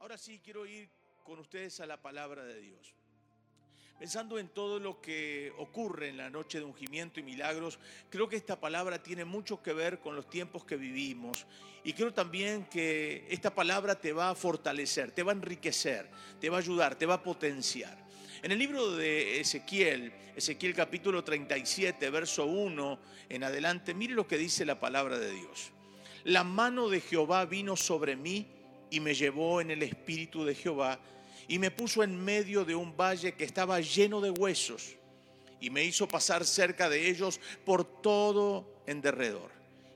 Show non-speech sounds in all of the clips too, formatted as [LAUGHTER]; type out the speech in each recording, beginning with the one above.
Ahora sí quiero ir con ustedes a la palabra de Dios. Pensando en todo lo que ocurre en la noche de ungimiento y milagros, creo que esta palabra tiene mucho que ver con los tiempos que vivimos. Y creo también que esta palabra te va a fortalecer, te va a enriquecer, te va a ayudar, te va a potenciar. En el libro de Ezequiel, Ezequiel capítulo 37, verso 1 en adelante, mire lo que dice la palabra de Dios. La mano de Jehová vino sobre mí y me llevó en el espíritu de Jehová y me puso en medio de un valle que estaba lleno de huesos y me hizo pasar cerca de ellos por todo en derredor.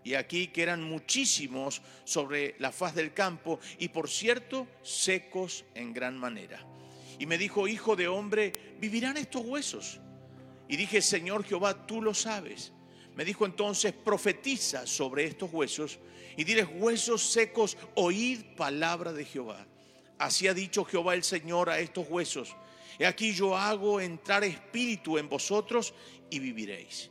Y aquí que eran muchísimos sobre la faz del campo y por cierto secos en gran manera. Y me dijo, hijo de hombre, ¿vivirán estos huesos? Y dije, Señor Jehová, tú lo sabes. Me dijo entonces, profetiza sobre estos huesos y diles, huesos secos, oíd palabra de Jehová. Así ha dicho Jehová el Señor a estos huesos. He aquí yo hago entrar espíritu en vosotros y viviréis.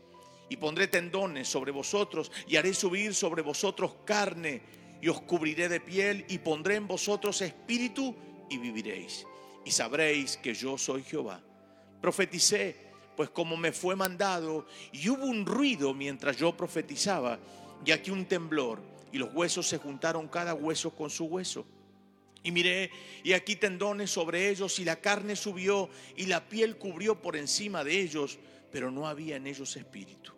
Y pondré tendones sobre vosotros y haré subir sobre vosotros carne y os cubriré de piel y pondré en vosotros espíritu y viviréis. Y sabréis que yo soy Jehová. Profeticé, pues como me fue mandado, y hubo un ruido mientras yo profetizaba, y aquí un temblor y los huesos se juntaron cada hueso con su hueso. Y miré, y aquí tendones sobre ellos, y la carne subió, y la piel cubrió por encima de ellos, pero no había en ellos espíritu.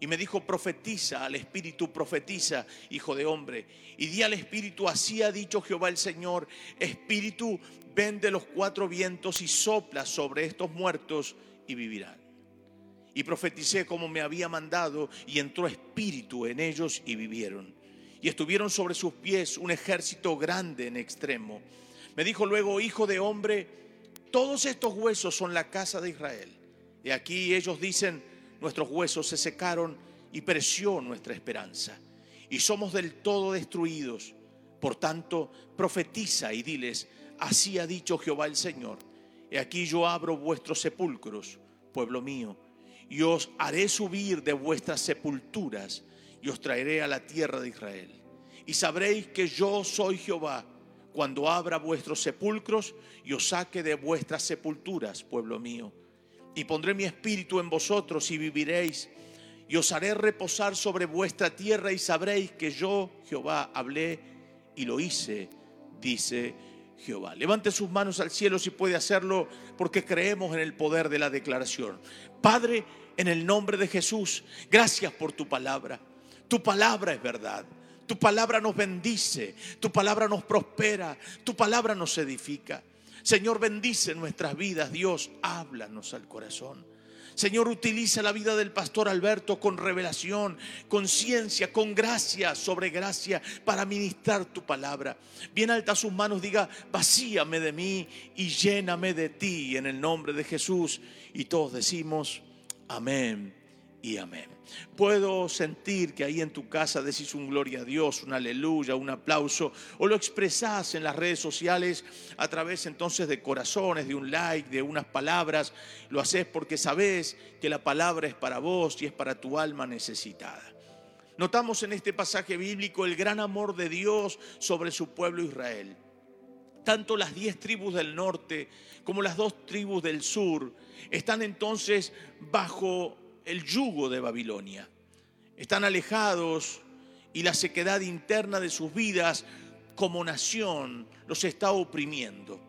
Y me dijo, profetiza al espíritu, profetiza, hijo de hombre. Y di al espíritu, así ha dicho Jehová el Señor, espíritu, ven de los cuatro vientos y sopla sobre estos muertos y vivirán. Y profeticé como me había mandado, y entró espíritu en ellos y vivieron y estuvieron sobre sus pies un ejército grande en extremo. Me dijo luego, hijo de hombre, todos estos huesos son la casa de Israel. Y aquí ellos dicen, nuestros huesos se secaron y pereció nuestra esperanza. Y somos del todo destruidos. Por tanto, profetiza y diles, así ha dicho Jehová el Señor. Y aquí yo abro vuestros sepulcros, pueblo mío, y os haré subir de vuestras sepulturas y os traeré a la tierra de Israel. Y sabréis que yo soy Jehová cuando abra vuestros sepulcros y os saque de vuestras sepulturas, pueblo mío. Y pondré mi espíritu en vosotros y viviréis. Y os haré reposar sobre vuestra tierra y sabréis que yo, Jehová, hablé y lo hice, dice Jehová. Levante sus manos al cielo si puede hacerlo porque creemos en el poder de la declaración. Padre, en el nombre de Jesús, gracias por tu palabra. Tu palabra es verdad. Tu palabra nos bendice, tu palabra nos prospera, tu palabra nos edifica. Señor, bendice nuestras vidas. Dios, háblanos al corazón. Señor, utiliza la vida del pastor Alberto con revelación, con ciencia, con gracia sobre gracia para ministrar tu palabra. Bien alta sus manos, diga, vacíame de mí y lléname de ti en el nombre de Jesús. Y todos decimos, amén y amén. Puedo sentir que ahí en tu casa decís un gloria a Dios, un aleluya, un aplauso, o lo expresás en las redes sociales a través entonces de corazones, de un like, de unas palabras. Lo haces porque sabes que la palabra es para vos y es para tu alma necesitada. Notamos en este pasaje bíblico el gran amor de Dios sobre su pueblo Israel. Tanto las diez tribus del norte como las dos tribus del sur están entonces bajo el yugo de Babilonia. Están alejados y la sequedad interna de sus vidas como nación los está oprimiendo.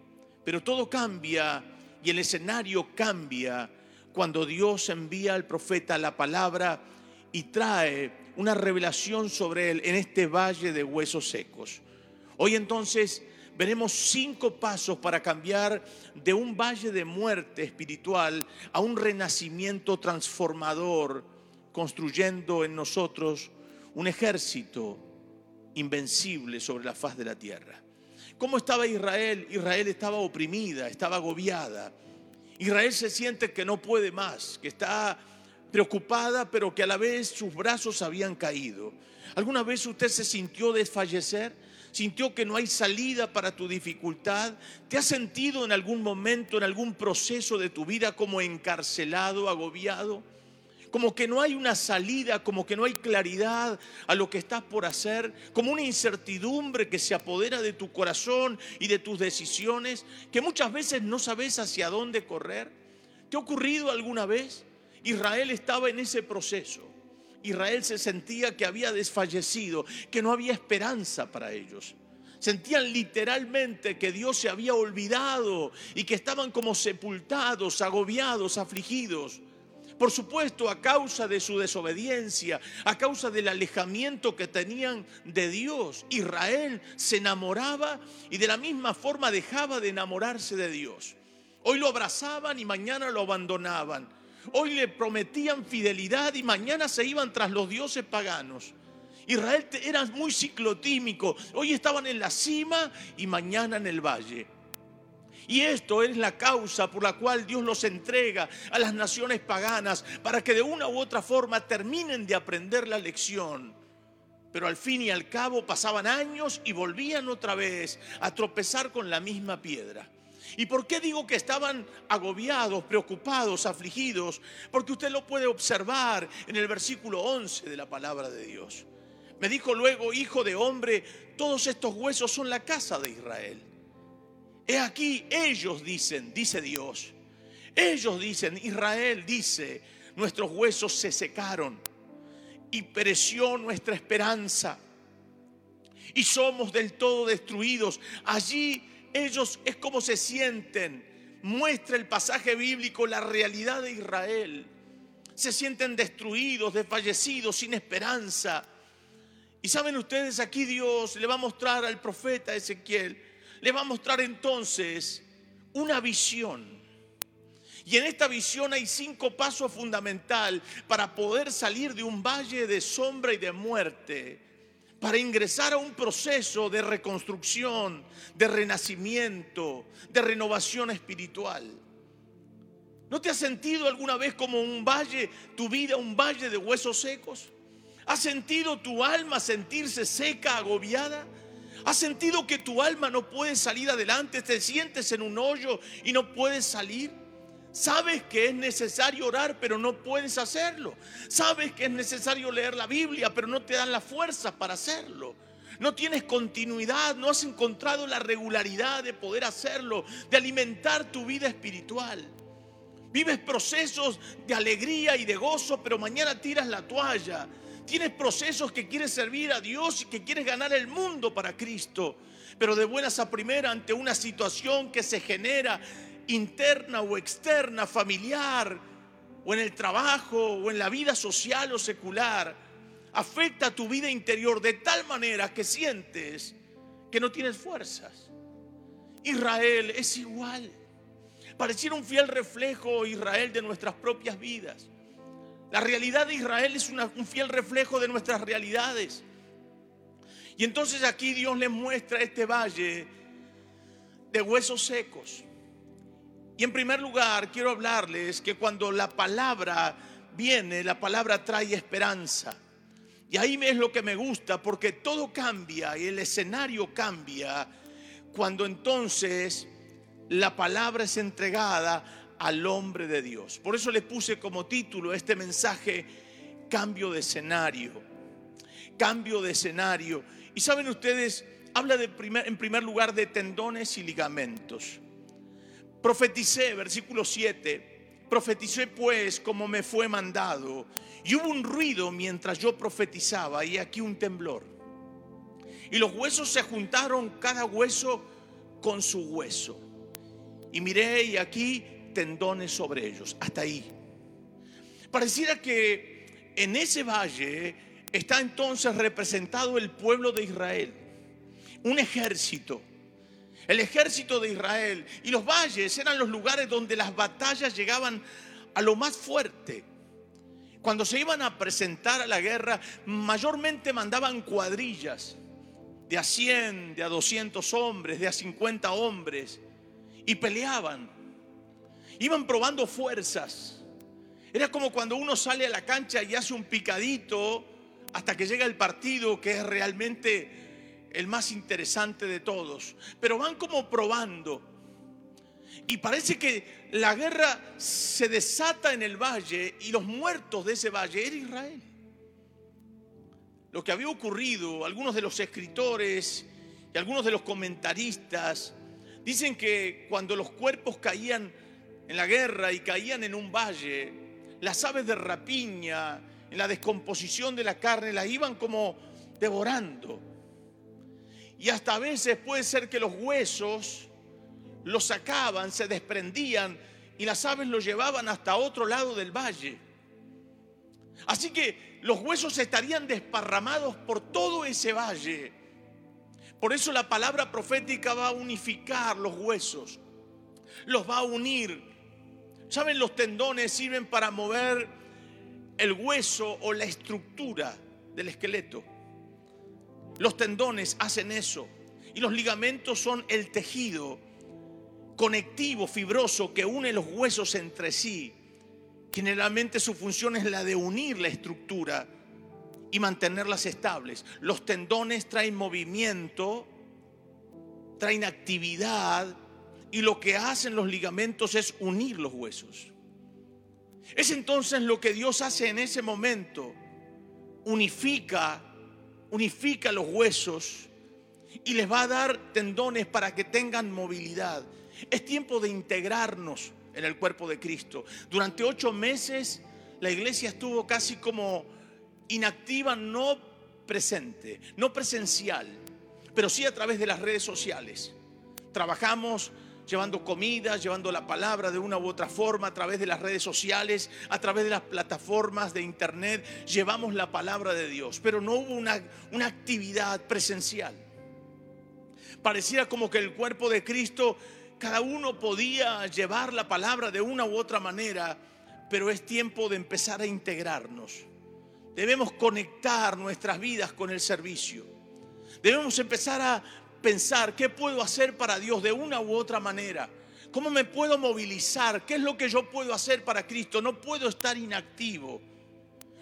Pero todo cambia y el escenario cambia cuando Dios envía al profeta la palabra y trae una revelación sobre él en este valle de huesos secos. Hoy entonces veremos cinco pasos para cambiar de un valle de muerte espiritual a un renacimiento transformador, construyendo en nosotros un ejército invencible sobre la faz de la tierra. ¿Cómo estaba Israel? Israel estaba oprimida, estaba agobiada. Israel se siente que no puede más, que está preocupada, pero que a la vez sus brazos habían caído. ¿Alguna vez usted se sintió desfallecer? Sintió que no hay salida para tu dificultad, te has sentido en algún momento, en algún proceso de tu vida como encarcelado, agobiado. como que no hay una salida, como que no hay claridad a lo que estás por hacer, como una incertidumbre que se apodera de tu corazón y de tus decisiones, que muchas veces no sabes hacia dónde correr. ¿Te ha ocurrido alguna vez? Israel estaba en ese proceso. Israel se sentía que había desfallecido, que no había esperanza para ellos. Sentían literalmente que Dios se había olvidado y que estaban como sepultados, agobiados, afligidos. Por supuesto, a causa de su desobediencia, a causa del alejamiento que tenían de Dios, Israel se enamoraba y de la misma forma dejaba de enamorarse de Dios. Hoy lo abrazaban y mañana lo abandonaban. Hoy le prometían fidelidad y mañana se iban tras los dioses paganos. Israel era muy ciclotímico. Hoy estaban en la cima y mañana en el valle. Y esto es la causa por la cual Dios los entrega a las naciones paganas para que de una u otra forma terminen de aprender la lección. Pero al fin y al cabo pasaban años y volvían otra vez a tropezar con la misma piedra. ¿Y por qué digo que estaban agobiados, preocupados, afligidos? Porque usted lo puede observar en el versículo 11 de la palabra de Dios. Me dijo luego, hijo de hombre, todos estos huesos son la casa de Israel. He aquí, ellos dicen, dice Dios, ellos dicen, Israel dice, nuestros huesos se secaron y pereció nuestra esperanza y somos del todo destruidos. Allí ellos es como se sienten. Muestra el pasaje bíblico la realidad de Israel. Se sienten destruidos, desfallecidos, sin esperanza. Y saben ustedes, aquí Dios le va a mostrar al profeta Ezequiel le va a mostrar entonces una visión. Y en esta visión hay cinco pasos fundamentales para poder salir de un valle de sombra y de muerte, para ingresar a un proceso de reconstrucción, de renacimiento, de renovación espiritual. ¿No te has sentido alguna vez como un valle, tu vida un valle de huesos secos? ¿Has sentido tu alma sentirse seca, agobiada? ¿Has sentido que tu alma no puede salir adelante? ¿Te sientes en un hoyo y no puedes salir? Sabes que es necesario orar, pero no puedes hacerlo. Sabes que es necesario leer la Biblia, pero no te dan la fuerza para hacerlo. No tienes continuidad, no has encontrado la regularidad de poder hacerlo, de alimentar tu vida espiritual. Vives procesos de alegría y de gozo, pero mañana tiras la toalla Tienes procesos que quieres servir a Dios y que quieres ganar el mundo para Cristo. Pero de buenas a primera ante una situación que se genera interna o externa, familiar, o en el trabajo, o en la vida social o secular, afecta tu vida interior de tal manera que sientes que no tienes fuerzas. Israel es igual. Pareciera un fiel reflejo Israel de nuestras propias vidas. La realidad de Israel es un fiel reflejo de nuestras realidades. Y entonces aquí Dios les muestra este valle de huesos secos. Y en primer lugar quiero hablarles que cuando la palabra viene, la palabra trae esperanza. Y ahí es lo que me gusta, porque todo cambia y el escenario cambia cuando entonces la palabra es entregada al hombre de Dios. Por eso le puse como título este mensaje, cambio de escenario. Cambio de escenario. Y saben ustedes, habla de primer, en primer lugar de tendones y ligamentos. Profeticé, versículo 7, profeticé pues como me fue mandado. Y hubo un ruido mientras yo profetizaba y aquí un temblor. Y los huesos se juntaron cada hueso con su hueso. Y miré y aquí tendones sobre ellos. Hasta ahí. Pareciera que en ese valle está entonces representado el pueblo de Israel, un ejército. El ejército de Israel y los valles eran los lugares donde las batallas llegaban a lo más fuerte. Cuando se iban a presentar a la guerra, mayormente mandaban cuadrillas de a 100, de a 200 hombres, de a 50 hombres, y peleaban. Iban probando fuerzas. Era como cuando uno sale a la cancha y hace un picadito hasta que llega el partido que es realmente el más interesante de todos. Pero van como probando. Y parece que la guerra se desata en el valle y los muertos de ese valle era Israel. Lo que había ocurrido, algunos de los escritores y algunos de los comentaristas dicen que cuando los cuerpos caían en la guerra y caían en un valle, las aves de rapiña, en la descomposición de la carne, las iban como devorando. Y hasta a veces puede ser que los huesos los sacaban, se desprendían y las aves los llevaban hasta otro lado del valle. Así que los huesos estarían desparramados por todo ese valle. Por eso la palabra profética va a unificar los huesos, los va a unir. ¿Saben? Los tendones sirven para mover el hueso o la estructura del esqueleto. Los tendones hacen eso. Y los ligamentos son el tejido conectivo, fibroso, que une los huesos entre sí. Generalmente su función es la de unir la estructura y mantenerlas estables. Los tendones traen movimiento, traen actividad y lo que hacen los ligamentos es unir los huesos. Es entonces lo que Dios hace en ese momento. Unifica, unifica los huesos y les va a dar tendones para que tengan movilidad. Es tiempo de integrarnos en el cuerpo de Cristo. Durante ocho meses la iglesia estuvo casi como inactiva, no presente, no presencial, pero sí a través de las redes sociales. Trabajamos llevando comida, llevando la palabra de una u otra forma a través de las redes sociales, a través de las plataformas de internet, llevamos la palabra de Dios, pero no hubo una, una actividad presencial. Parecía como que el cuerpo de Cristo cada uno podía llevar la palabra de una u otra manera, pero es tiempo de empezar a integrarnos. Debemos conectar nuestras vidas con el servicio. Debemos empezar a pensar qué puedo hacer para Dios de una u otra manera. ¿Cómo me puedo movilizar? ¿Qué es lo que yo puedo hacer para Cristo? No puedo estar inactivo.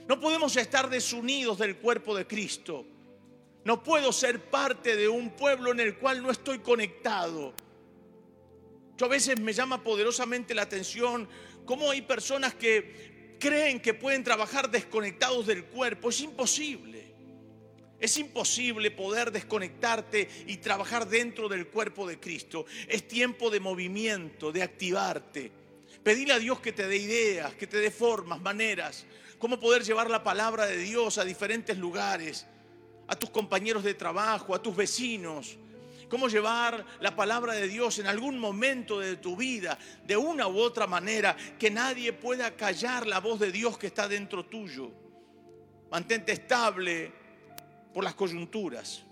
No podemos estar desunidos del cuerpo de Cristo. No puedo ser parte de un pueblo en el cual no estoy conectado. Yo a veces me llama poderosamente la atención cómo hay personas que creen que pueden trabajar desconectados del cuerpo. Es imposible. Es imposible poder desconectarte y trabajar dentro del cuerpo de Cristo. Es tiempo de movimiento, de activarte. Pedirle a Dios que te dé ideas, que te dé formas, maneras, cómo poder llevar la palabra de Dios a diferentes lugares, a tus compañeros de trabajo, a tus vecinos, cómo llevar la palabra de Dios en algún momento de tu vida, de una u otra manera, que nadie pueda callar la voz de Dios que está dentro tuyo. Mantente estable por las coyunturas.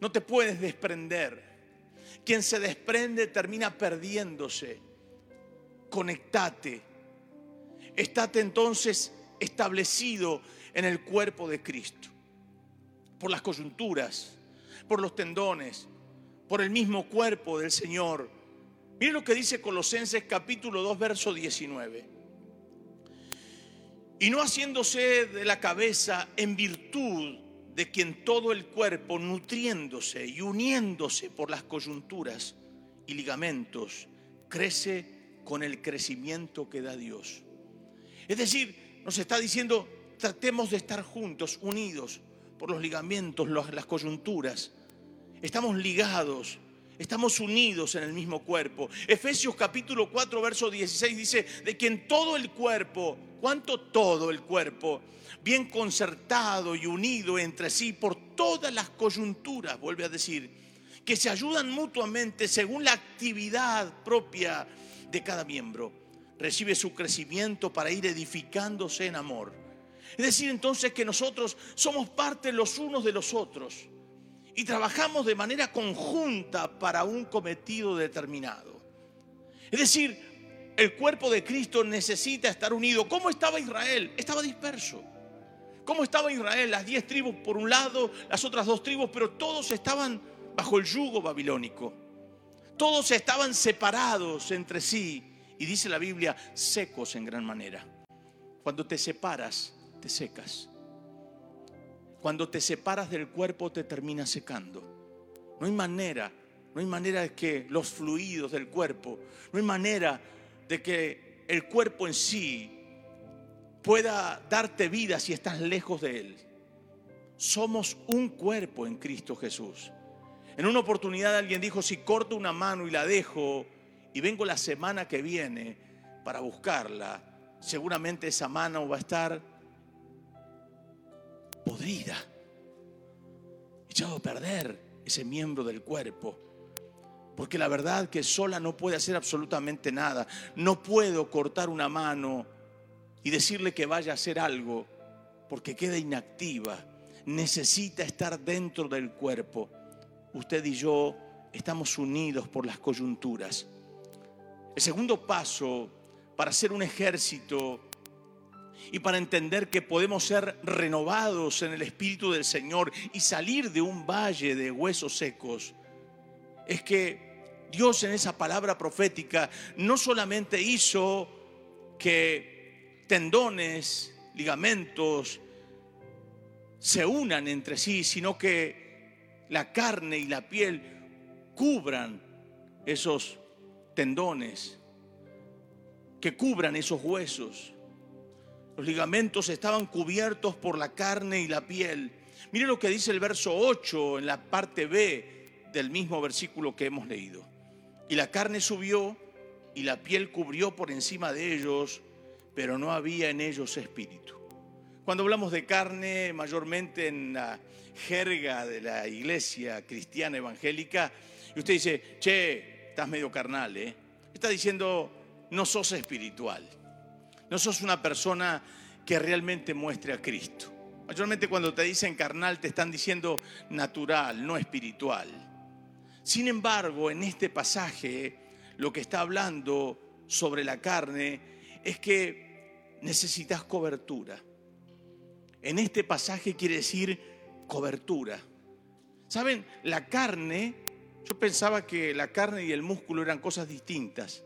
No te puedes desprender. Quien se desprende termina perdiéndose. Conectate. Estate entonces establecido en el cuerpo de Cristo. Por las coyunturas, por los tendones, por el mismo cuerpo del Señor. Miren lo que dice Colosenses capítulo 2, verso 19. Y no haciéndose de la cabeza en virtud de quien todo el cuerpo, nutriéndose y uniéndose por las coyunturas y ligamentos, crece con el crecimiento que da Dios. Es decir, nos está diciendo, tratemos de estar juntos, unidos por los ligamentos, las coyunturas estamos ligados, estamos unidos en el mismo cuerpo. Efesios capítulo 4, verso 16 dice, de quien todo el cuerpo, ¿cuánto todo el cuerpo? Bien concertado y unido entre sí por todas las coyunturas, vuelve a decir, que se ayudan mutuamente según la actividad propia de cada miembro. Recibe su crecimiento para ir edificándose en amor. Es decir, entonces que nosotros somos parte los unos de los otros y trabajamos de manera conjunta para un cometido determinado. Es decir, el cuerpo de Cristo necesita estar unido. ¿Cómo estaba Israel? Estaba disperso. ¿Cómo estaba Israel? Las diez tribus por un lado, las otras dos tribus, pero todos estaban bajo el yugo babilónico. Todos estaban separados entre sí. Y dice la Biblia, secos en gran manera. Cuando te separas, te secas. Cuando te separas del cuerpo te termina secando. No hay manera no hay manera de que los fluidos del cuerpo, no hay manera de que el cuerpo en sí pueda darte vida si estás lejos de Él. Somos un cuerpo en Cristo Jesús. En una oportunidad alguien dijo, si corto una mano y la dejo y vengo la semana que viene para buscarla, seguramente esa mano va a estar podrida, echado a perder ese miembro del cuerpo. Porque la verdad que sola no puede hacer absolutamente nada. No puedo cortar una mano y decirle que vaya a hacer algo porque queda inactiva. Necesita estar dentro del cuerpo. Usted y yo estamos unidos por las coyunturas. El segundo paso para ser un ejército y para entender que podemos ser renovados en el Espíritu del Señor y salir de un valle de huesos secos, es que Dios en esa palabra profética no solamente hizo que tendones, ligamentos se unan entre sí, sino que la carne y la piel cubran esos tendones, que cubran esos huesos. Los ligamentos estaban cubiertos por la carne y la piel. Mire lo que dice el verso 8 en la parte B del mismo versículo que hemos leído. Y la carne subió y la piel cubrió por encima de ellos, pero no había en ellos espíritu. Cuando hablamos de carne, mayormente en la jerga de la iglesia cristiana evangélica, y usted dice, che, estás medio carnal, ¿eh? Está diciendo, no sos espiritual. No sos una persona que realmente muestre a Cristo. Mayormente cuando te dicen carnal te están diciendo natural, no espiritual. Sin embargo, en este pasaje lo que está hablando sobre la carne es que necesitas cobertura. En este pasaje quiere decir cobertura. ¿Saben? La carne, yo pensaba que la carne y el músculo eran cosas distintas.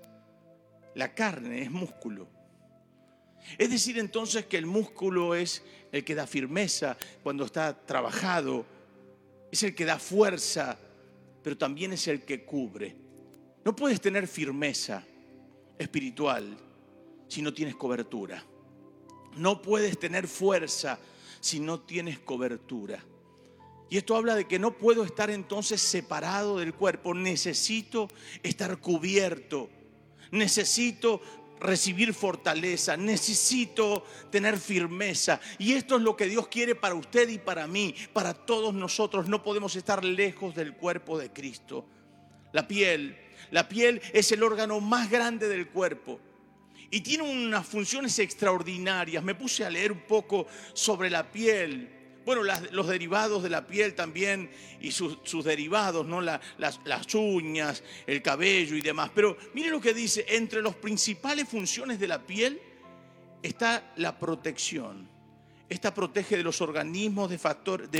La carne es músculo. Es decir entonces que el músculo es el que da firmeza cuando está trabajado, es el que da fuerza, pero también es el que cubre. No puedes tener firmeza espiritual si no tienes cobertura. No puedes tener fuerza si no tienes cobertura. Y esto habla de que no puedo estar entonces separado del cuerpo, necesito estar cubierto, necesito recibir fortaleza, necesito tener firmeza. Y esto es lo que Dios quiere para usted y para mí, para todos nosotros. No podemos estar lejos del cuerpo de Cristo. La piel, la piel es el órgano más grande del cuerpo. Y tiene unas funciones extraordinarias. Me puse a leer un poco sobre la piel bueno, los derivados de la piel también y sus, derivados, ¿no? las, uñas, el cabello y demás. Pero mire lo que dice, entre las principales funciones de la piel está la protección. Esta protege de los organismos de,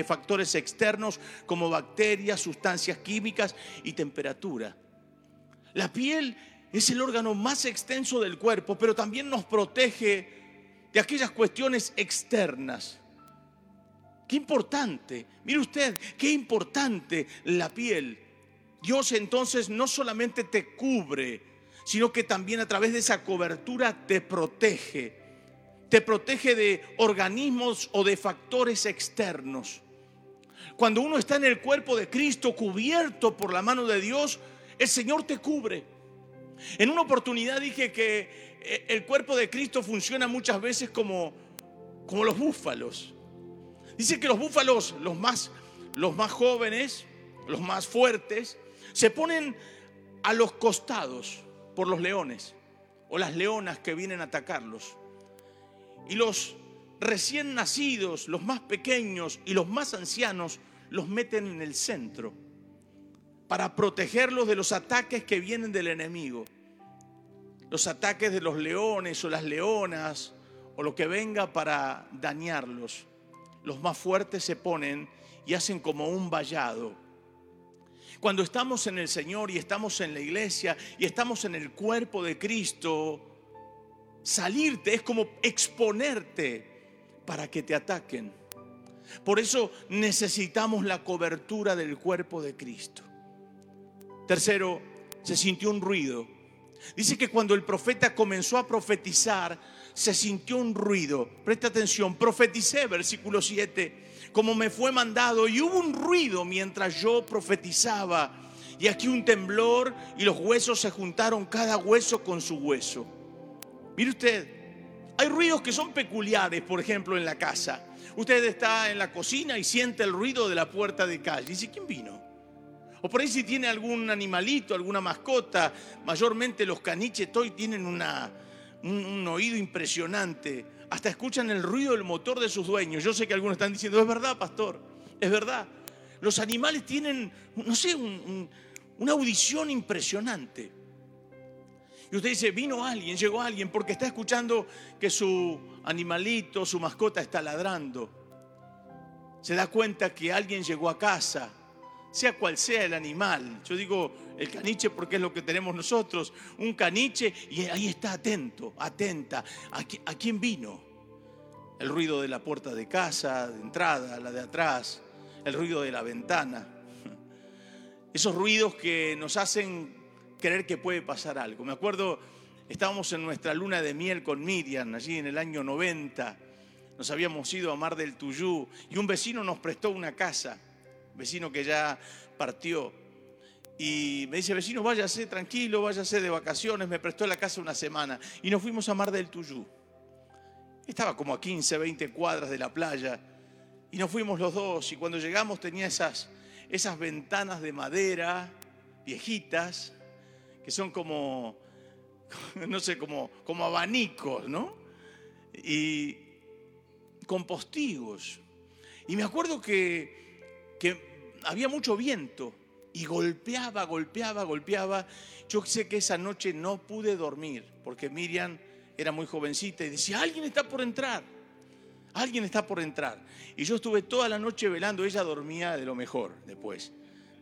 factores externos como bacterias, sustancias químicas y temperatura. La piel es el órgano más extenso del cuerpo, pero también nos protege de aquellas cuestiones externas Qué importante, mire usted, qué importante la piel. Dios entonces no solamente te cubre, sino que también a través de esa cobertura te protege. Te protege de organismos o de factores externos. Cuando uno está en el cuerpo de Cristo cubierto por la mano de Dios, el Señor te cubre. En una oportunidad dije que eh, el cuerpo de Cristo funciona muchas veces como, como los búfalos. Dice que los búfalos, los más, los más jóvenes, los más fuertes, se ponen a los costados por los leones o las leonas que vienen a atacarlos. Y los recién nacidos, los más pequeños y los más ancianos, los meten en el centro para protegerlos de los ataques que vienen del enemigo. Los ataques de los leones o las leonas o lo que venga para dañarlos los más fuertes se ponen y hacen como un vallado. Cuando estamos en el Señor y estamos en la iglesia y estamos en el cuerpo de Cristo, salirte es como exponerte para que te ataquen. Por eso necesitamos la cobertura del cuerpo de Cristo. Tercero, se sintió un ruido. Dice que cuando el profeta comenzó a profetizar, se sintió un ruido. Presta atención, profeticé, versículo 7, como me fue mandado, y hubo un ruido mientras yo profetizaba. Y aquí un temblor y los huesos se juntaron cada hueso con su hueso. Mire usted, hay ruidos que son peculiares, por ejemplo, en la casa. Usted está en la cocina y siente el ruido de la puerta de calle. Dice, ¿quién vino? O por ahí si tiene algún animalito, alguna mascota, mayormente los caniches hoy tienen una, un, oído impresionante. Hasta escuchan el ruido del motor de sus dueños. Yo sé que algunos están diciendo, es verdad, pastor, es verdad. Los animales tienen, no sé, una audición impresionante. Y usted dice, vino alguien, llegó alguien, porque está escuchando que su animalito, su mascota está ladrando. Se da cuenta que alguien llegó a casa, sea cual sea el animal. Yo digo el caniche porque es lo que tenemos nosotros, un caniche y ahí está atento, atenta. ¿A, quién vino? El ruido de la puerta de casa, de entrada, la de atrás, el ruido de la ventana. [LAUGHS] Esos ruidos que nos hacen creer que puede pasar algo. Me acuerdo, estábamos en nuestra luna de miel con Miriam, allí en el año 90. Nos habíamos ido a Mar del Tuyú y un vecino nos prestó una casa, vecino que ya partió. Y me dice, vecino, váyase tranquilo, váyase de vacaciones. Me prestó la casa una semana. Y nos fuimos a Mar del Tuyú. Estaba como a 15, 20 cuadras de la playa. Y nos fuimos los dos. Y cuando llegamos tenía esas, esas ventanas de madera viejitas que son como, [LAUGHS] no sé, como, como abanicos, ¿no? Y con postigos. Y me acuerdo que, que había mucho viento y golpeaba, golpeaba, golpeaba. Yo sé que esa noche no pude dormir porque Miriam era muy jovencita y decía, alguien está por entrar, alguien está por entrar. Y yo estuve toda la noche velando, ella dormía de lo mejor después,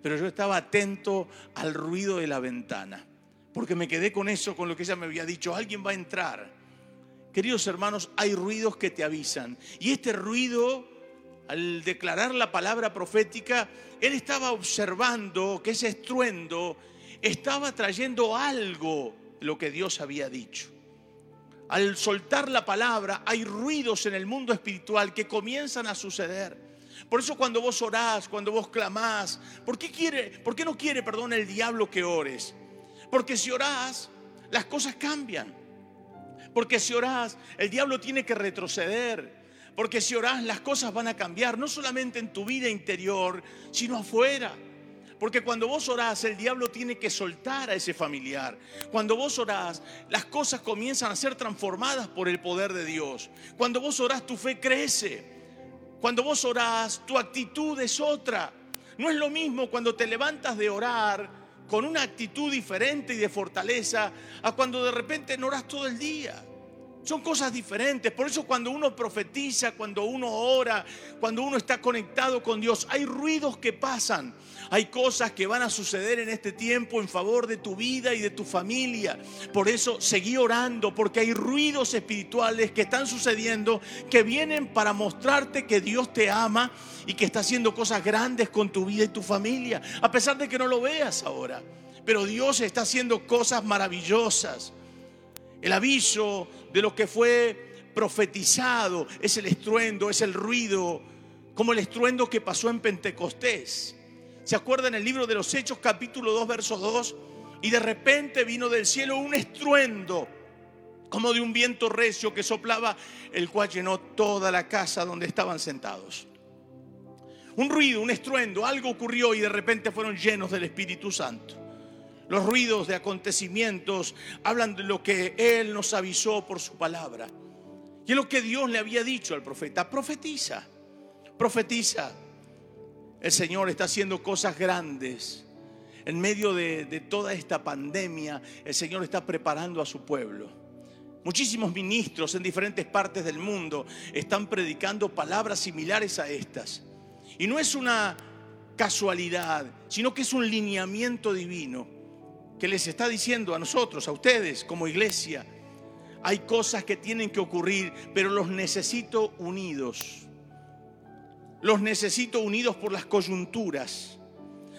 pero yo estaba atento al ruido de la ventana porque me quedé con eso, con lo que ella me había dicho, alguien va a entrar. Queridos hermanos, hay ruidos que te avisan. Y este ruido, al declarar la palabra profética, él estaba observando que ese estruendo estaba trayendo algo lo que Dios había dicho. Al soltar la palabra, hay ruidos en el mundo espiritual que comienzan a suceder. Por eso cuando vos orás, cuando vos clamás, ¿por qué, quiere, ¿por qué no quiere, perdón, el diablo que ores? Porque si orás, las cosas cambian. Porque si orás, el diablo tiene que retroceder. Porque si orás, las cosas van a cambiar, no solamente en tu vida interior, sino afuera. Porque cuando vos orás, el diablo tiene que soltar a ese familiar. Cuando vos orás, las cosas comienzan a ser transformadas por el poder de Dios. Cuando vos orás, tu fe crece. Cuando vos orás, tu actitud es otra. No es lo mismo cuando te levantas de orar con una actitud diferente y de fortaleza a cuando de repente no oras todo el día. Son cosas diferentes. Por eso cuando uno profetiza, cuando uno ora, cuando uno está conectado con Dios, hay ruidos que pasan. Hay cosas que van a suceder en este tiempo en favor de tu vida y de tu familia. Por eso seguí orando, porque hay ruidos espirituales que están sucediendo que vienen para mostrarte que Dios te ama y que está haciendo cosas grandes con tu vida y tu familia, a pesar de que no lo veas ahora. Pero Dios está haciendo cosas maravillosas. El aviso de lo que fue profetizado es el estruendo, es el ruido, como el estruendo que pasó en Pentecostés. ¿Se acuerdan el libro de los Hechos capítulo 2 verso 2? Y de repente vino del cielo un estruendo como de un viento recio que soplaba, el cual llenó toda la casa donde estaban sentados. Un ruido, un estruendo, algo ocurrió y de repente fueron llenos del Espíritu Santo. Los ruidos de acontecimientos hablan de lo que Él nos avisó por su palabra. Y es lo que Dios le había dicho al profeta. Profetiza, profetiza. El Señor está haciendo cosas grandes. En medio de, de toda esta pandemia, el Señor está preparando a su pueblo. Muchísimos ministros en diferentes partes del mundo están predicando palabras similares a estas. Y no es una casualidad, sino que es un lineamiento divino que les está diciendo a nosotros, a ustedes como iglesia, hay cosas que tienen que ocurrir, pero los necesito unidos. Los necesito unidos por las coyunturas.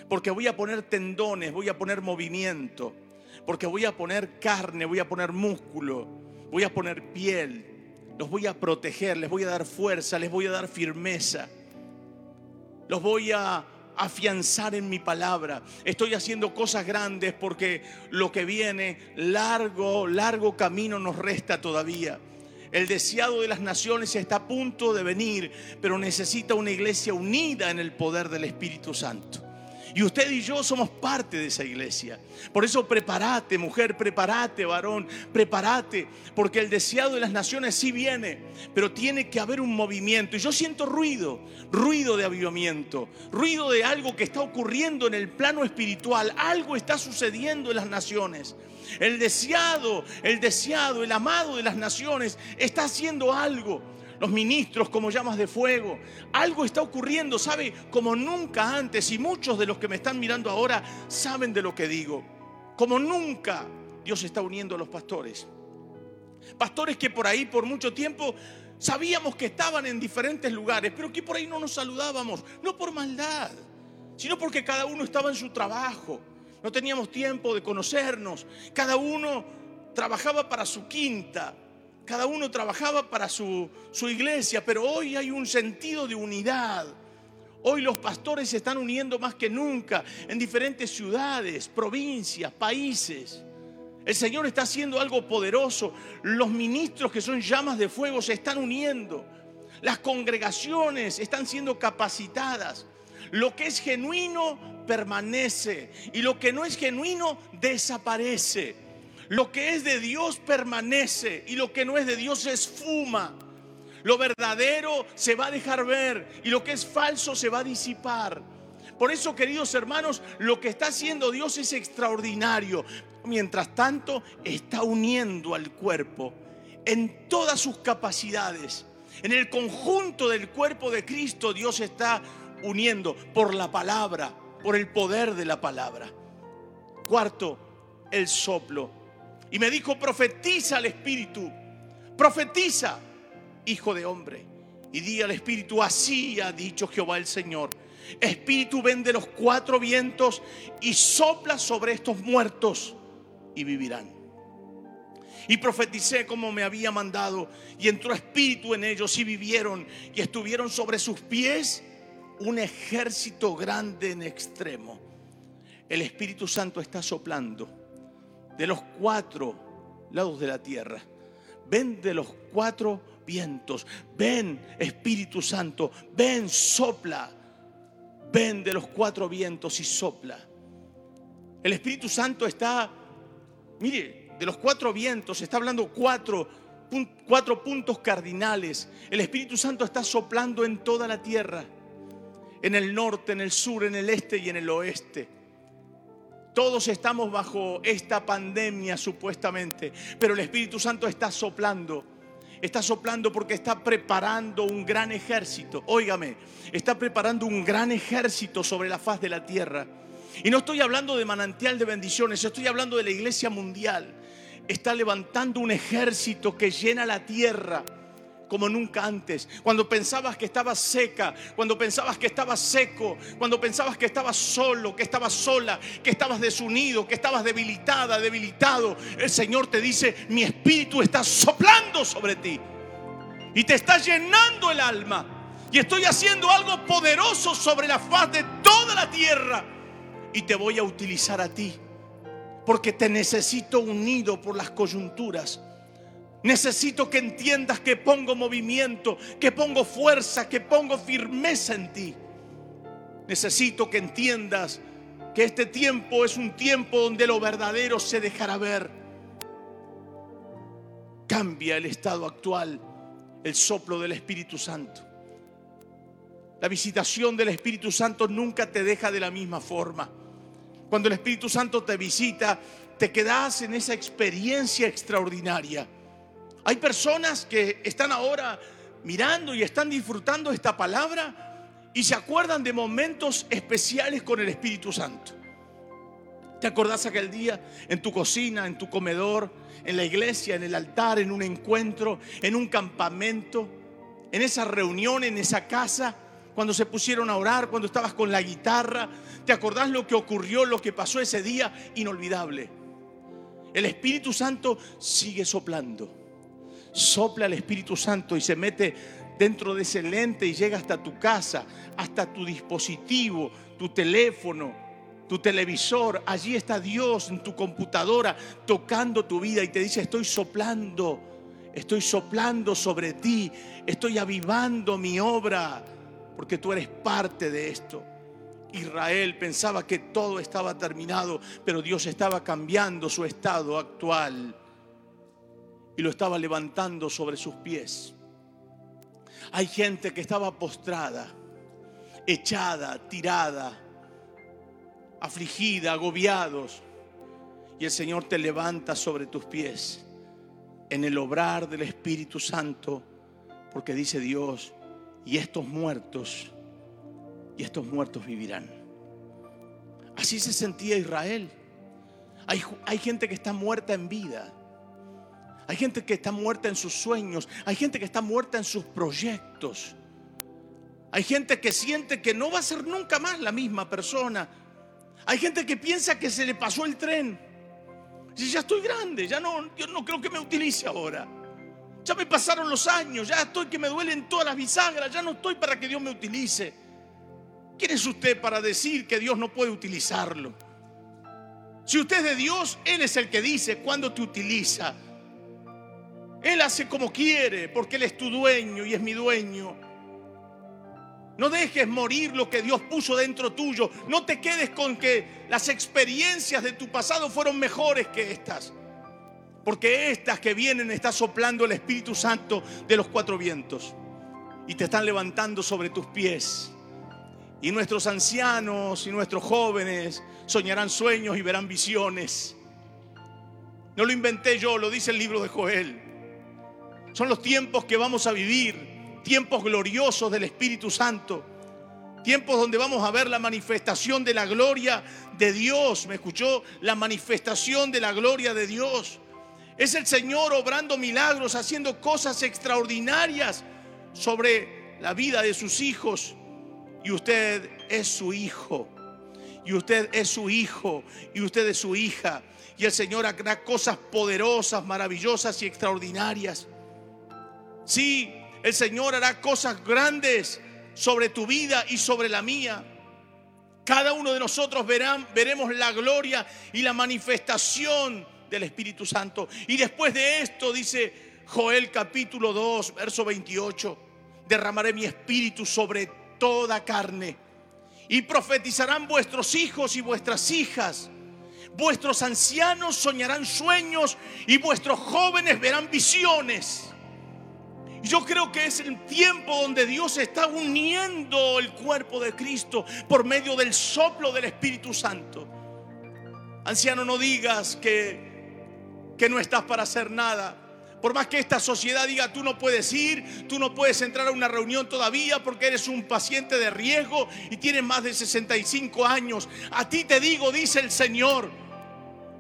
porque voy a poner tendones, voy a poner movimiento, porque voy a poner carne, voy a poner músculo, voy a poner piel, los voy a proteger, les voy a dar fuerza, les voy a dar firmeza, los voy a afianzar en mi palabra. Estoy haciendo cosas grandes porque lo que viene, largo, largo camino nos resta todavía. El deseado de las naciones está a punto de venir, pero necesita una iglesia unida en el poder del Espíritu Santo. Y usted y yo somos parte de esa iglesia. Por eso prepárate, mujer, prepárate, varón, prepárate, porque el deseado de las naciones sí viene, pero tiene que haber un movimiento. Y yo siento ruido, ruido de avivamiento, ruido de algo que está ocurriendo en el plano espiritual, algo está sucediendo en las naciones. El deseado, el deseado, el amado de las naciones está haciendo algo los ministros como llamas de fuego. Algo está ocurriendo, ¿sabe? Como nunca antes. Y muchos de los que me están mirando ahora saben de lo que digo. Como nunca Dios está uniendo a los pastores. Pastores que por ahí por mucho tiempo sabíamos que estaban en diferentes lugares, pero que por ahí no nos saludábamos. No por maldad, sino porque cada uno estaba en su trabajo. No teníamos tiempo de conocernos. Cada uno trabajaba para su quinta cada uno trabajaba para su, iglesia, pero hoy hay un sentido de unidad. Hoy los pastores se están uniendo más que nunca en diferentes ciudades, provincias, países. El Señor está haciendo algo poderoso. Los ministros que son llamas de fuego se están uniendo. Las congregaciones están siendo capacitadas. Lo que es genuino permanece y lo que no es genuino desaparece. Lo que es de Dios permanece y lo que no es de Dios es fuma. Lo verdadero se va a dejar ver y lo que es falso se va a disipar. Por eso, queridos hermanos, lo que está haciendo Dios es extraordinario. Mientras tanto, está uniendo al cuerpo en todas sus capacidades. En el conjunto del cuerpo de Cristo, Dios está uniendo por la palabra, por el poder de la palabra. Cuarto, el soplo y me dijo, profetiza al Espíritu, profetiza, hijo de hombre. Y di al Espíritu, así ha dicho Jehová el Señor. Espíritu, ven de los cuatro vientos y sopla sobre estos muertos y vivirán. Y profeticé como me había mandado y entró espíritu en ellos y vivieron y estuvieron sobre sus pies un ejército grande en extremo. El Espíritu Santo está soplando de los cuatro lados de la tierra. Ven de los cuatro vientos. Ven Espíritu Santo. Ven, sopla. Ven de los cuatro vientos y sopla. El Espíritu Santo está, mire, de los cuatro vientos, está hablando cuatro, cuatro puntos cardinales. El Espíritu Santo está soplando en toda la tierra. En el norte, en el sur, en el este y en el oeste. Todos estamos bajo esta pandemia supuestamente, pero el Espíritu Santo está soplando. Está soplando porque está preparando un gran ejército. Óigame, está preparando un gran ejército sobre la faz de la tierra. Y no estoy hablando de manantial de bendiciones, estoy hablando de la iglesia mundial. Está levantando un ejército que llena la tierra como nunca antes. Cuando pensabas que estabas seca, cuando pensabas que estabas seco, cuando pensabas que estabas solo, que estabas sola, que estabas desunido, que estabas debilitada, debilitado, el Señor te dice, mi espíritu está soplando sobre ti y te está llenando el alma. Y estoy haciendo algo poderoso sobre la faz de toda la tierra. Y te voy a utilizar a ti. Porque te necesito unido por las coyunturas Necesito que entiendas que pongo movimiento, que pongo fuerza, que pongo firmeza en ti. Necesito que entiendas que este tiempo es un tiempo donde lo verdadero se dejará ver. Cambia el estado actual, el soplo del Espíritu Santo. La visitación del Espíritu Santo nunca te deja de la misma forma. Cuando el Espíritu Santo te visita, te quedas en esa experiencia extraordinaria. Hay personas que están ahora mirando y están disfrutando esta palabra y se acuerdan de momentos especiales con el Espíritu Santo. ¿Te acordás aquel día en tu cocina, en tu comedor, en la iglesia, en el altar, en un encuentro, en un campamento, en esa reunión, en esa casa, cuando se pusieron a orar, cuando estabas con la guitarra. ¿Te acordás lo que ocurrió, lo que pasó ese día? Inolvidable. El Espíritu Santo sigue soplando. Sopla el Espíritu Santo y se mete dentro de ese lente y llega hasta tu casa, hasta tu dispositivo, tu teléfono, tu televisor. Allí está Dios en tu computadora tocando tu vida y te dice, estoy soplando, estoy soplando sobre ti, estoy avivando mi obra porque tú eres parte de esto. Israel pensaba que todo estaba terminado, pero Dios estaba cambiando su estado actual y lo estaba levantando sobre sus pies. Hay gente que estaba postrada, echada, tirada, afligida, agobiados, y el Señor te levanta sobre tus pies en el obrar del Espíritu Santo, porque dice Dios, y estos muertos, y estos muertos vivirán. Así se sentía Israel. Hay, hay, gente que está muerta en vida. Hay gente que está muerta en sus sueños. Hay gente que está muerta en sus proyectos. Hay gente que siente que no va a ser nunca más la misma persona. Hay gente que piensa que se le pasó el tren. Si ya estoy grande, ya no, yo no creo que me utilice ahora. Ya me pasaron los años, ya estoy que me duelen todas las bisagras, ya no estoy para que Dios me utilice. ¿Quién es usted para decir que Dios no puede utilizarlo? Si usted es de Dios, Él es el que dice cuándo te utiliza. Él hace como quiere, porque Él es tu dueño y es mi dueño. No dejes morir lo que Dios puso dentro tuyo. No te quedes con que las experiencias de tu pasado fueron mejores que estas. Porque estas que vienen está soplando el Espíritu Santo de los cuatro vientos y te están levantando sobre tus pies. Y nuestros ancianos y nuestros jóvenes soñarán sueños y verán visiones. No lo inventé yo, lo dice el libro de Joel. Son los tiempos que vamos a vivir, tiempos gloriosos del Espíritu Santo, tiempos donde vamos a ver la manifestación de la gloria de Dios. ¿Me escuchó? La manifestación de la gloria de Dios. Es el Señor obrando milagros, haciendo cosas extraordinarias sobre la vida de sus hijos. Y usted es su hijo. Y usted es su hijo. Y usted es su hija. Y el Señor hará cosas poderosas, maravillosas y extraordinarias. Sí, el Señor hará cosas grandes sobre tu vida y sobre la mía. Cada uno de nosotros verán, veremos la gloria y la manifestación del Espíritu Santo. Y después de esto, dice Joel capítulo 2, verso 28, derramaré mi espíritu sobre toda carne y profetizarán vuestros hijos y vuestras hijas. Vuestros ancianos soñarán sueños y vuestros jóvenes verán visiones. Yo creo que es el tiempo donde Dios está uniendo el cuerpo de Cristo por medio del soplo del Espíritu Santo. Anciano, no digas que que no estás para hacer nada. Por más que esta sociedad diga, tú no puedes ir, tú no puedes entrar a una reunión todavía porque eres un paciente de riesgo y tienes más de 65 años. A ti te digo, dice el Señor,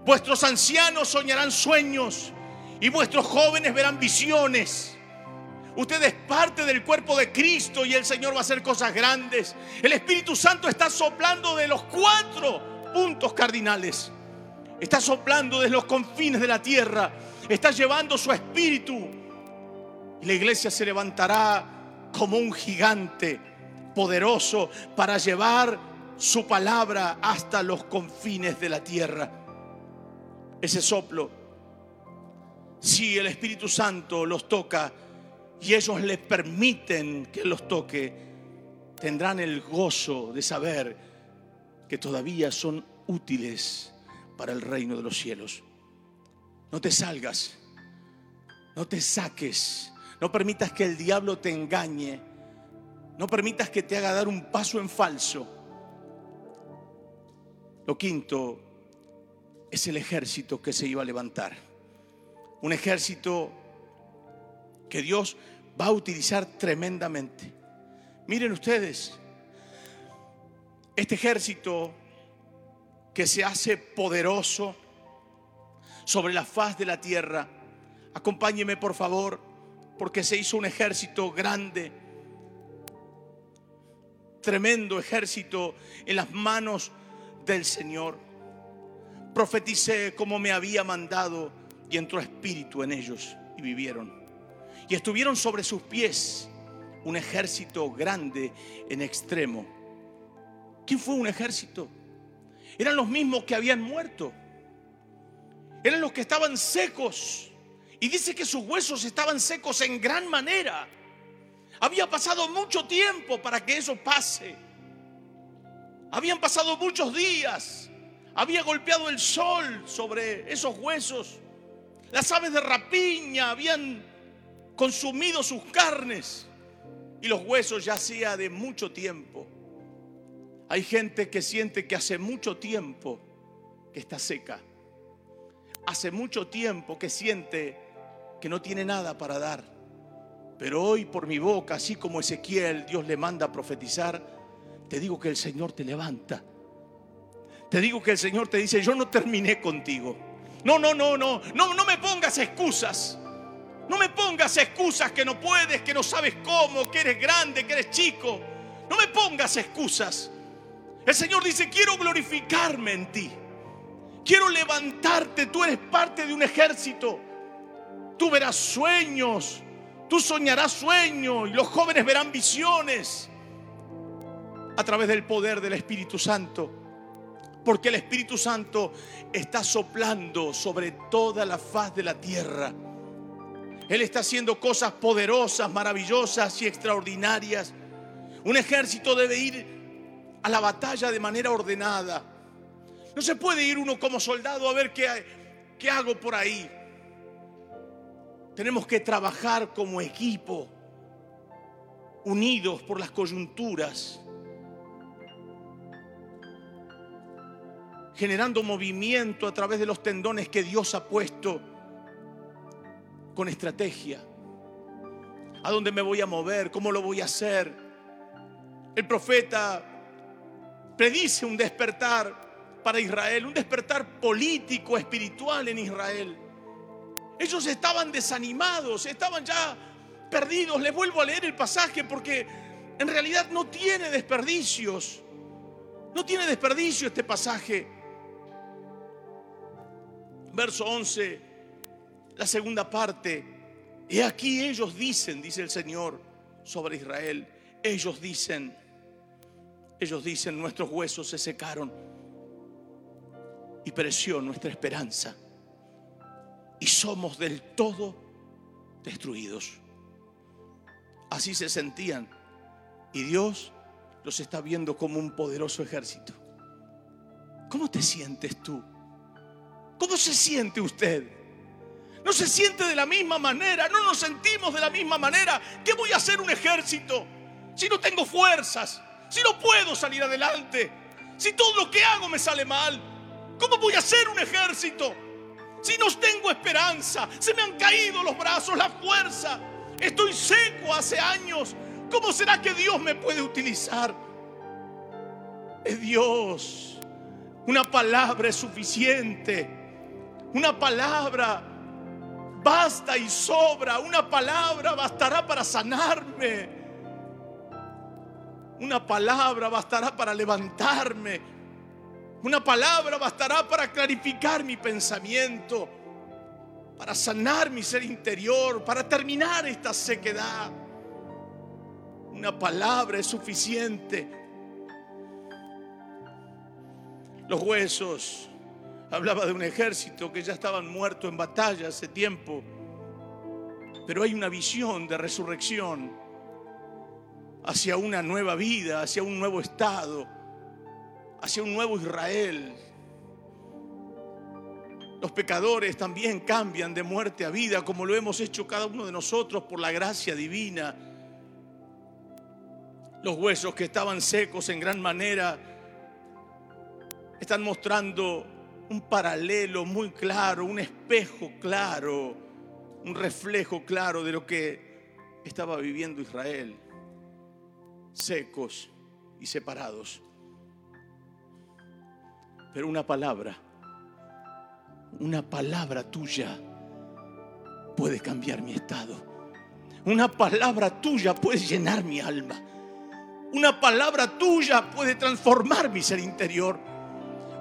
vuestros ancianos soñarán sueños y vuestros jóvenes verán visiones. Usted es parte del cuerpo de Cristo y el Señor va a hacer cosas grandes. El Espíritu Santo está soplando de los cuatro puntos cardinales. Está soplando desde los confines de la tierra. Está llevando su espíritu. Y la iglesia se levantará como un gigante poderoso para llevar su palabra hasta los confines de la tierra. Ese soplo, si el Espíritu Santo los toca y ellos le permiten que los toque, tendrán el gozo de saber que todavía son útiles para el reino de los cielos. No te salgas, no te saques, no permitas que el diablo te engañe, no permitas que te haga dar un paso en falso. Lo quinto es el ejército que se iba a levantar. Un ejército que Dios va a utilizar tremendamente. Miren ustedes, este ejército que se hace poderoso sobre la faz de la tierra. Acompáñeme por favor, porque se hizo un ejército grande. tremendo ejército en las manos del Señor. Profeticé como me había mandado y entró espíritu en ellos y vivieron. Y estuvieron sobre sus pies un ejército grande en extremo. ¿Quién fue un ejército? Eran los mismos que habían muerto. Eran los que estaban secos. Y dice que sus huesos estaban secos en gran manera. Había pasado mucho tiempo para que eso pase. Habían pasado muchos días. Había golpeado el sol sobre esos huesos. Las aves de rapiña habían consumido sus carnes y los huesos ya hacía de mucho tiempo. Hay gente que siente que hace mucho tiempo que está seca. Hace mucho tiempo que siente que no tiene nada para dar. Pero hoy por mi boca, así como Ezequiel, Dios le manda a profetizar, te digo que el Señor te levanta. Te digo que el Señor te dice, yo no terminé contigo. No, no, no, no, no, no me pongas excusas. No me pongas excusas que no puedes, que no sabes cómo, que eres grande, que eres chico. No me pongas excusas. El Señor dice, quiero glorificarme en ti. Quiero levantarte. Tú eres parte de un ejército. Tú verás sueños. Tú soñarás sueños. Y los jóvenes verán visiones. A través del poder del Espíritu Santo. Porque el Espíritu Santo está soplando sobre toda la faz de la tierra. Él está haciendo cosas poderosas, maravillosas y extraordinarias. Un ejército debe ir a la batalla de manera ordenada. No se puede ir uno como soldado a ver qué, qué hago por ahí. Tenemos que trabajar como equipo, unidos por las coyunturas, generando movimiento a través de los tendones que Dios ha puesto con estrategia. ¿A dónde me voy a mover? ¿Cómo lo voy a hacer? El profeta predice un despertar para Israel, un despertar político, espiritual en Israel. Ellos estaban desanimados, estaban ya perdidos. Les vuelvo a leer el pasaje porque en realidad no tiene desperdicios. No tiene desperdicio este pasaje. Verso 11, la segunda parte. Y aquí ellos dicen, dice el Señor sobre Israel, ellos dicen, ellos dicen, nuestros huesos se secaron y pereció nuestra esperanza. Y somos del todo destruidos. Así se sentían. Y Dios los está viendo como un poderoso ejército. ¿Cómo te sientes tú? ¿Cómo se siente usted? No se siente de la misma manera, no nos sentimos de la misma manera. ¿Qué voy a hacer un ejército si no tengo fuerzas? Si no puedo salir adelante, si todo lo que hago me sale mal, ¿cómo voy a hacer un ejército? Si no tengo esperanza, se me han caído los brazos, la fuerza, estoy seco hace años, ¿cómo será que Dios me puede utilizar? Es Dios. Una palabra es suficiente. Una palabra basta y sobra. Una palabra bastará para sanarme. Una palabra bastará para levantarme. Una palabra bastará para clarificar mi pensamiento, para sanar mi ser interior, para terminar esta sequedad. Una palabra es suficiente. Los huesos, hablaba de un ejército que ya estaban muertos en batalla hace tiempo, pero hay una visión de resurrección hacia una nueva vida, hacia un nuevo estado, hacia un nuevo Israel. Los pecadores también cambian de muerte a vida, como lo hemos hecho cada uno de nosotros por la gracia divina. Los huesos que estaban secos en gran manera están mostrando un paralelo muy claro, un espejo claro, un reflejo claro de lo que estaba viviendo Israel secos y separados. Pero una palabra, una palabra tuya puede cambiar mi estado. Una palabra tuya puede llenar mi alma. Una palabra tuya puede transformar mi ser interior.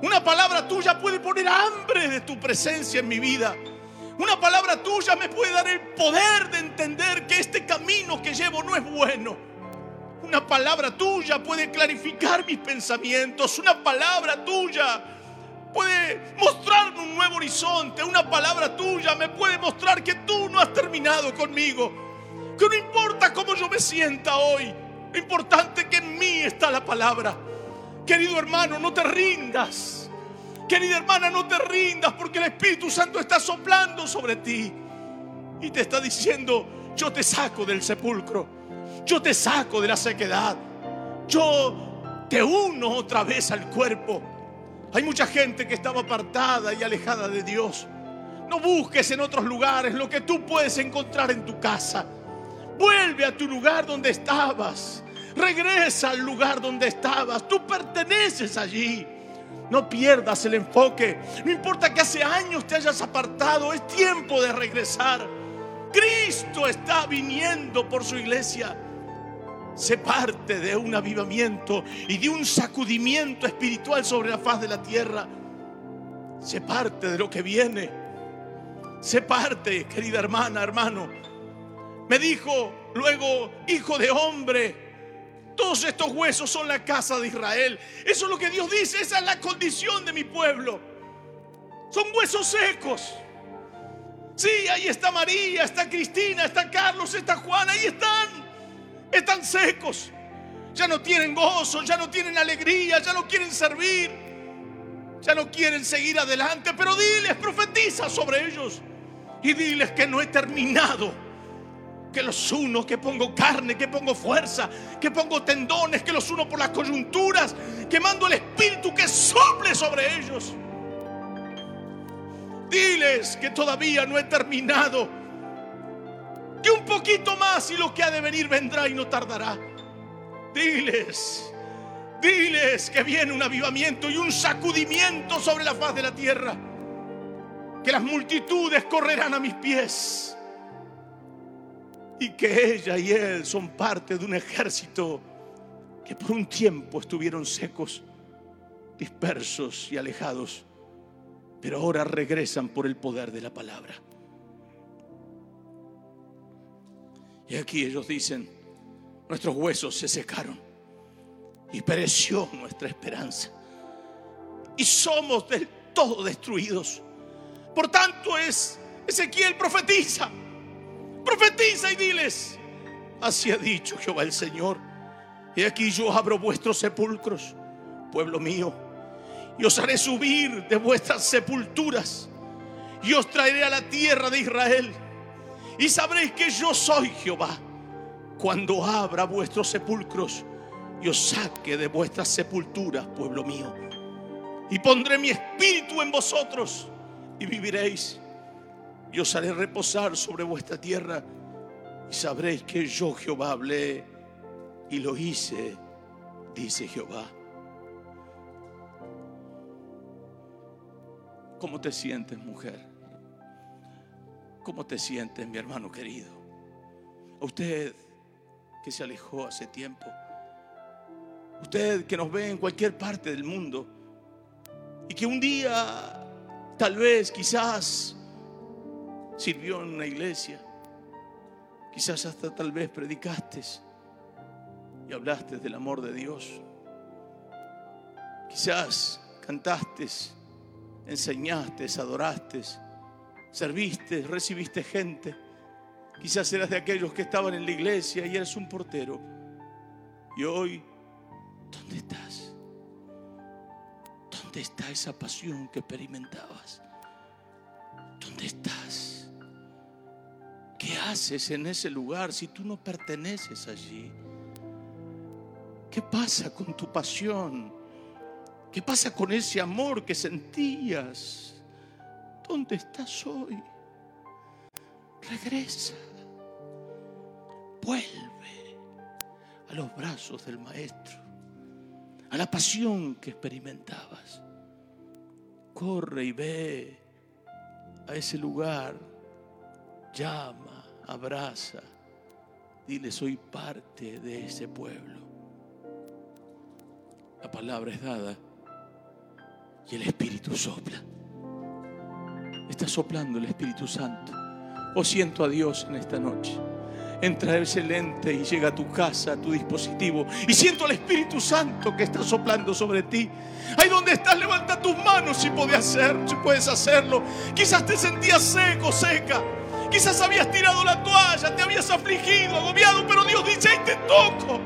Una palabra tuya puede poner hambre de tu presencia en mi vida. Una palabra tuya me puede dar el poder de entender que este camino que llevo no es bueno. Una palabra tuya puede clarificar mis pensamientos. Una palabra tuya puede mostrarme un nuevo horizonte. Una palabra tuya me puede mostrar que tú no has terminado conmigo. Que no importa cómo yo me sienta hoy. Lo importante es que en mí está la palabra. Querido hermano, no te rindas. Querida hermana, no te rindas porque el Espíritu Santo está soplando sobre ti. Y te está diciendo, yo te saco del sepulcro. Yo te saco de la sequedad. Yo te uno otra vez al cuerpo. Hay mucha gente que estaba apartada y alejada de Dios. No busques en otros lugares lo que tú puedes encontrar en tu casa. Vuelve a tu lugar donde estabas. Regresa al lugar donde estabas. Tú perteneces allí. No pierdas el enfoque. No importa que hace años te hayas apartado. Es tiempo de regresar. Cristo está viniendo por su iglesia. Se parte de un avivamiento y de un sacudimiento espiritual sobre la faz de la tierra. Se parte de lo que viene. Se parte, querida hermana, hermano. Me dijo luego, hijo de hombre, todos estos huesos son la casa de Israel. Eso es lo que Dios dice, esa es la condición de mi pueblo. Son huesos secos. Sí, ahí está María, está Cristina, está Carlos, está Juan, ahí están. Están secos. Ya no tienen gozo, ya no tienen alegría, ya no quieren servir. Ya no quieren seguir adelante, pero diles, profetiza sobre ellos. Y diles que no he terminado que los uno, que pongo carne, que pongo fuerza, que pongo tendones, que los uno por las coyunturas, que mando el Espíritu que sople sobre ellos. Diles que todavía no he terminado, que un poquito más y lo que ha de venir vendrá y no tardará. Diles, diles que viene un avivamiento y un sacudimiento sobre la faz de la tierra, que las multitudes correrán a mis pies y que ella y él son parte de un ejército que por un tiempo estuvieron secos, dispersos y alejados, pero ahora regresan por el poder de la palabra. Y aquí ellos dicen, nuestros huesos se secaron y pereció nuestra esperanza. Y somos del todo destruidos. Por tanto es Ezequiel profetiza Profetiza y diles, así ha dicho Jehová el Señor. Y aquí yo abro vuestros sepulcros, pueblo mío, y os haré subir de vuestras sepulturas, y os traeré a la tierra de Israel. Y sabréis que yo soy Jehová, cuando abra vuestros sepulcros y os saque de vuestras sepulturas, pueblo mío. Y pondré mi espíritu en vosotros y viviréis y os haré reposar sobre vuestra tierra y sabréis que yo Jehová hablé y lo hice, dice Jehová. ¿Cómo te sientes, mujer? ¿Cómo te sientes, mi hermano querido? Usted que se alejó hace tiempo, usted que nos ve en cualquier parte del mundo y que un día, tal vez, quizás, sirvió en una iglesia. Quizás hasta tal vez predicaste y hablaste del amor de Dios. Quizás cantaste, enseñaste, adoraste, serviste, recibiste gente. Quizás eras de aquellos que estaban en la iglesia y eres un portero. Y hoy, ¿dónde estás? ¿Dónde está esa pasión que experimentabas? ¿Dónde estás? ¿Qué haces en ese lugar si tú no perteneces allí? ¿Qué pasa con tu pasión? ¿Qué pasa con ese amor que sentías? ¿Dónde estás hoy? Regresa. Vuelve a los brazos del Maestro, a la pasión que experimentabas. Corre y ve a ese lugar. Llama abraza, dile, soy parte de ese pueblo. La palabra es dada y el Espíritu sopla. Está soplando el Espíritu Santo. O siento a Dios en esta noche. Entra ese lente y llega a tu casa, a tu dispositivo. Y siento al Espíritu Santo que está soplando sobre ti. Ahí donde estás, levanta tus manos si puedes hacer, si puedes hacerlo. Quizás te sentías seco, seca. Quizás habías tirado la toalla, te habías afligido, agobiado, pero Dios dice, ahí te toco.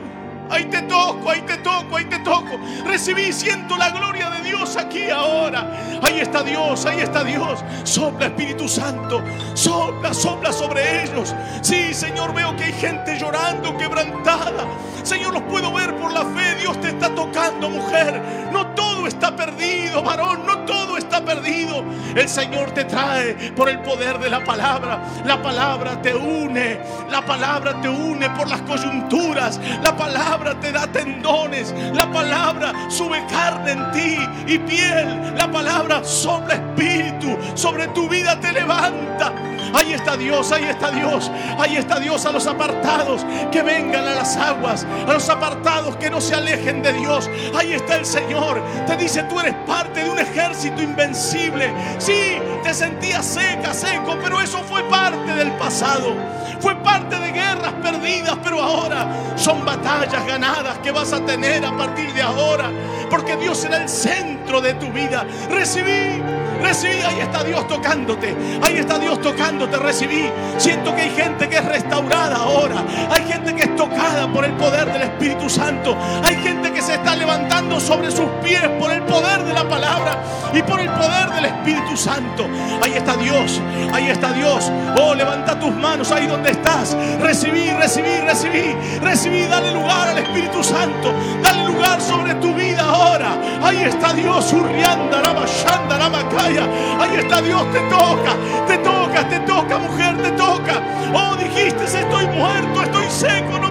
Ahí te toco, ahí te toco, ahí te toco. Recibí, siento la gloria de Dios aquí ahora. Ahí está Dios, ahí está Dios. Sopla Espíritu Santo, sopla, sopla sobre ellos. Sí, Señor, veo que hay gente llorando, quebrantada. Señor, los puedo ver por la fe. Dios te está tocando, mujer. No todo está perdido, varón, no todo está perdido. El Señor te trae por el poder de la palabra. La palabra te une, la palabra te une por las coyunturas. La palabra te da tendones. La palabra sube carne en ti y piel. La palabra sopla espíritu. Sobre tu vida te levanta. Ahí está Dios, ahí está Dios. Ahí está Dios a los apartados que vengan a las aguas. A los apartados que no se alejen de Dios. Ahí está el Señor. Te dice, tú eres parte de un ejército invencible. Sí, te sentías seca, seco, pero eso fue parte del pasado. Fue parte de guerras perdidas, pero ahora son batallas ganadas que vas a tener a partir de ahora. Porque Dios será el centro de tu vida. Recibí, recibí, ahí está Dios tocándote. Ahí está Dios tocándote, recibí. Siento que hay gente que es restaurada ahora. Hay gente que es tocada por el poder del Espíritu Santo. Hay gente que se está levantando sobre sus pies por el poder de la palabra y por el poder del Espíritu Santo. Ahí está Dios, ahí está Dios. Oh, levanta tus manos ahí donde estás. Recibí, recibí, recibí, recibí. Dale lugar al Espíritu Santo. Dale lugar sobre tu vida ahora. Ahí está Dios, Urrianda, la Macaya. Ahí está Dios, te toca, te toca, te toca, mujer, te toca. Oh, dijiste, estoy muerto, estoy seco, no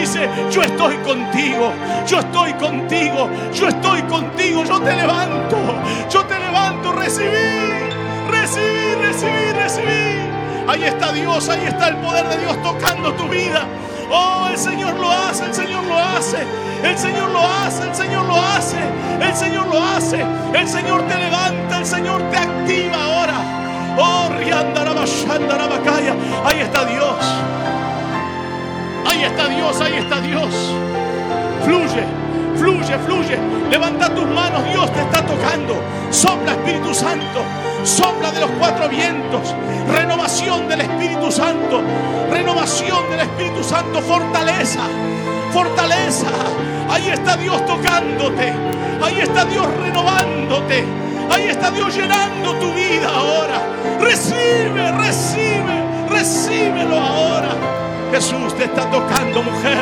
dice, yo estoy contigo, yo estoy contigo, yo estoy contigo, yo te levanto, yo te levanto, recibí, recibí, recibí, recibí. Ahí está Dios, ahí está el poder de Dios tocando tu vida. Oh, el Señor lo hace, el Señor lo hace. El Señor lo hace, el Señor lo hace. El Señor lo hace. El Señor te levanta, el Señor te activa ahora. Oh, Ahí está Dios. Ahí está Dios, ahí está Dios. Fluye, fluye, fluye. Levanta tus manos, Dios te está tocando. Sopla Espíritu Santo. Sopla de los cuatro vientos. Renovación del Espíritu Santo. Renovación del Espíritu Santo. Fortaleza. Fortaleza. Ahí está Dios tocándote. Ahí está Dios renovándote. Ahí está Dios llenando tu vida ahora. Recibe, recibe, recíbelo ahora. Jesús te está tocando, mujer.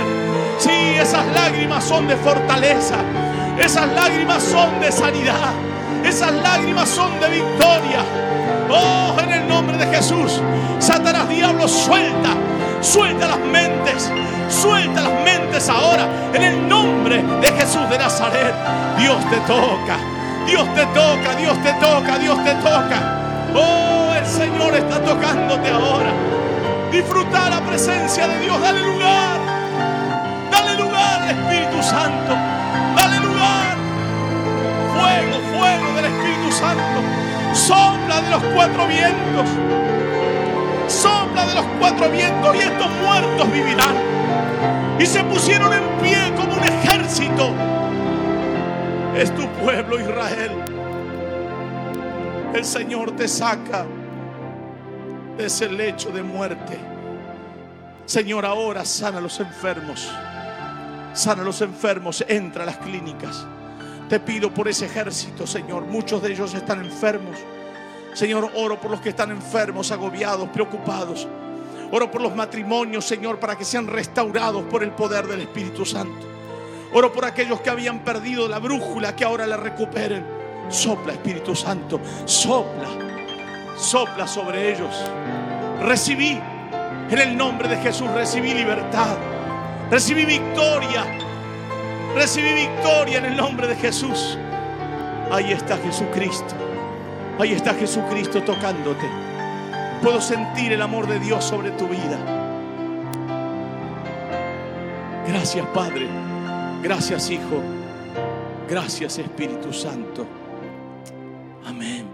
Sí, esas lágrimas son de fortaleza. Esas lágrimas son de sanidad. Esas lágrimas son de victoria. Oh, en el nombre de Jesús. Satanás, diablo, suelta. Suelta las mentes. Suelta las mentes ahora. En el nombre de Jesús de Nazaret. Dios te toca. Dios te toca. Dios te toca. Dios te toca. Oh, el Señor está tocándote ahora. Disfruta la presencia de Dios. Dale lugar. Dale lugar Espíritu Santo. Dale lugar. Fuego, fuego del Espíritu Santo. Sopla de los cuatro vientos. Sopla de los cuatro vientos y estos muertos vivirán. Y se pusieron en pie como un ejército. Es tu pueblo Israel. El Señor te saca de ese lecho de muerte. Señor, ahora sana a los enfermos. Sana a los enfermos. Entra a las clínicas. Te pido por ese ejército, Señor. Muchos de ellos están enfermos. Señor, oro por los que están enfermos, agobiados, preocupados. Oro por los matrimonios, Señor, para que sean restaurados por el poder del Espíritu Santo. Oro por aquellos que habían perdido la brújula, que ahora la recuperen. Sopla, Espíritu Santo, sopla, sopla sobre ellos. Recibí, en el nombre de Jesús, recibí libertad, recibí victoria, recibí victoria en el nombre de Jesús. Ahí está Jesucristo, ahí está Jesucristo tocándote. Puedo sentir el amor de Dios sobre tu vida. Gracias, Padre. Gracias Hijo. Gracias Espíritu Santo. Amén.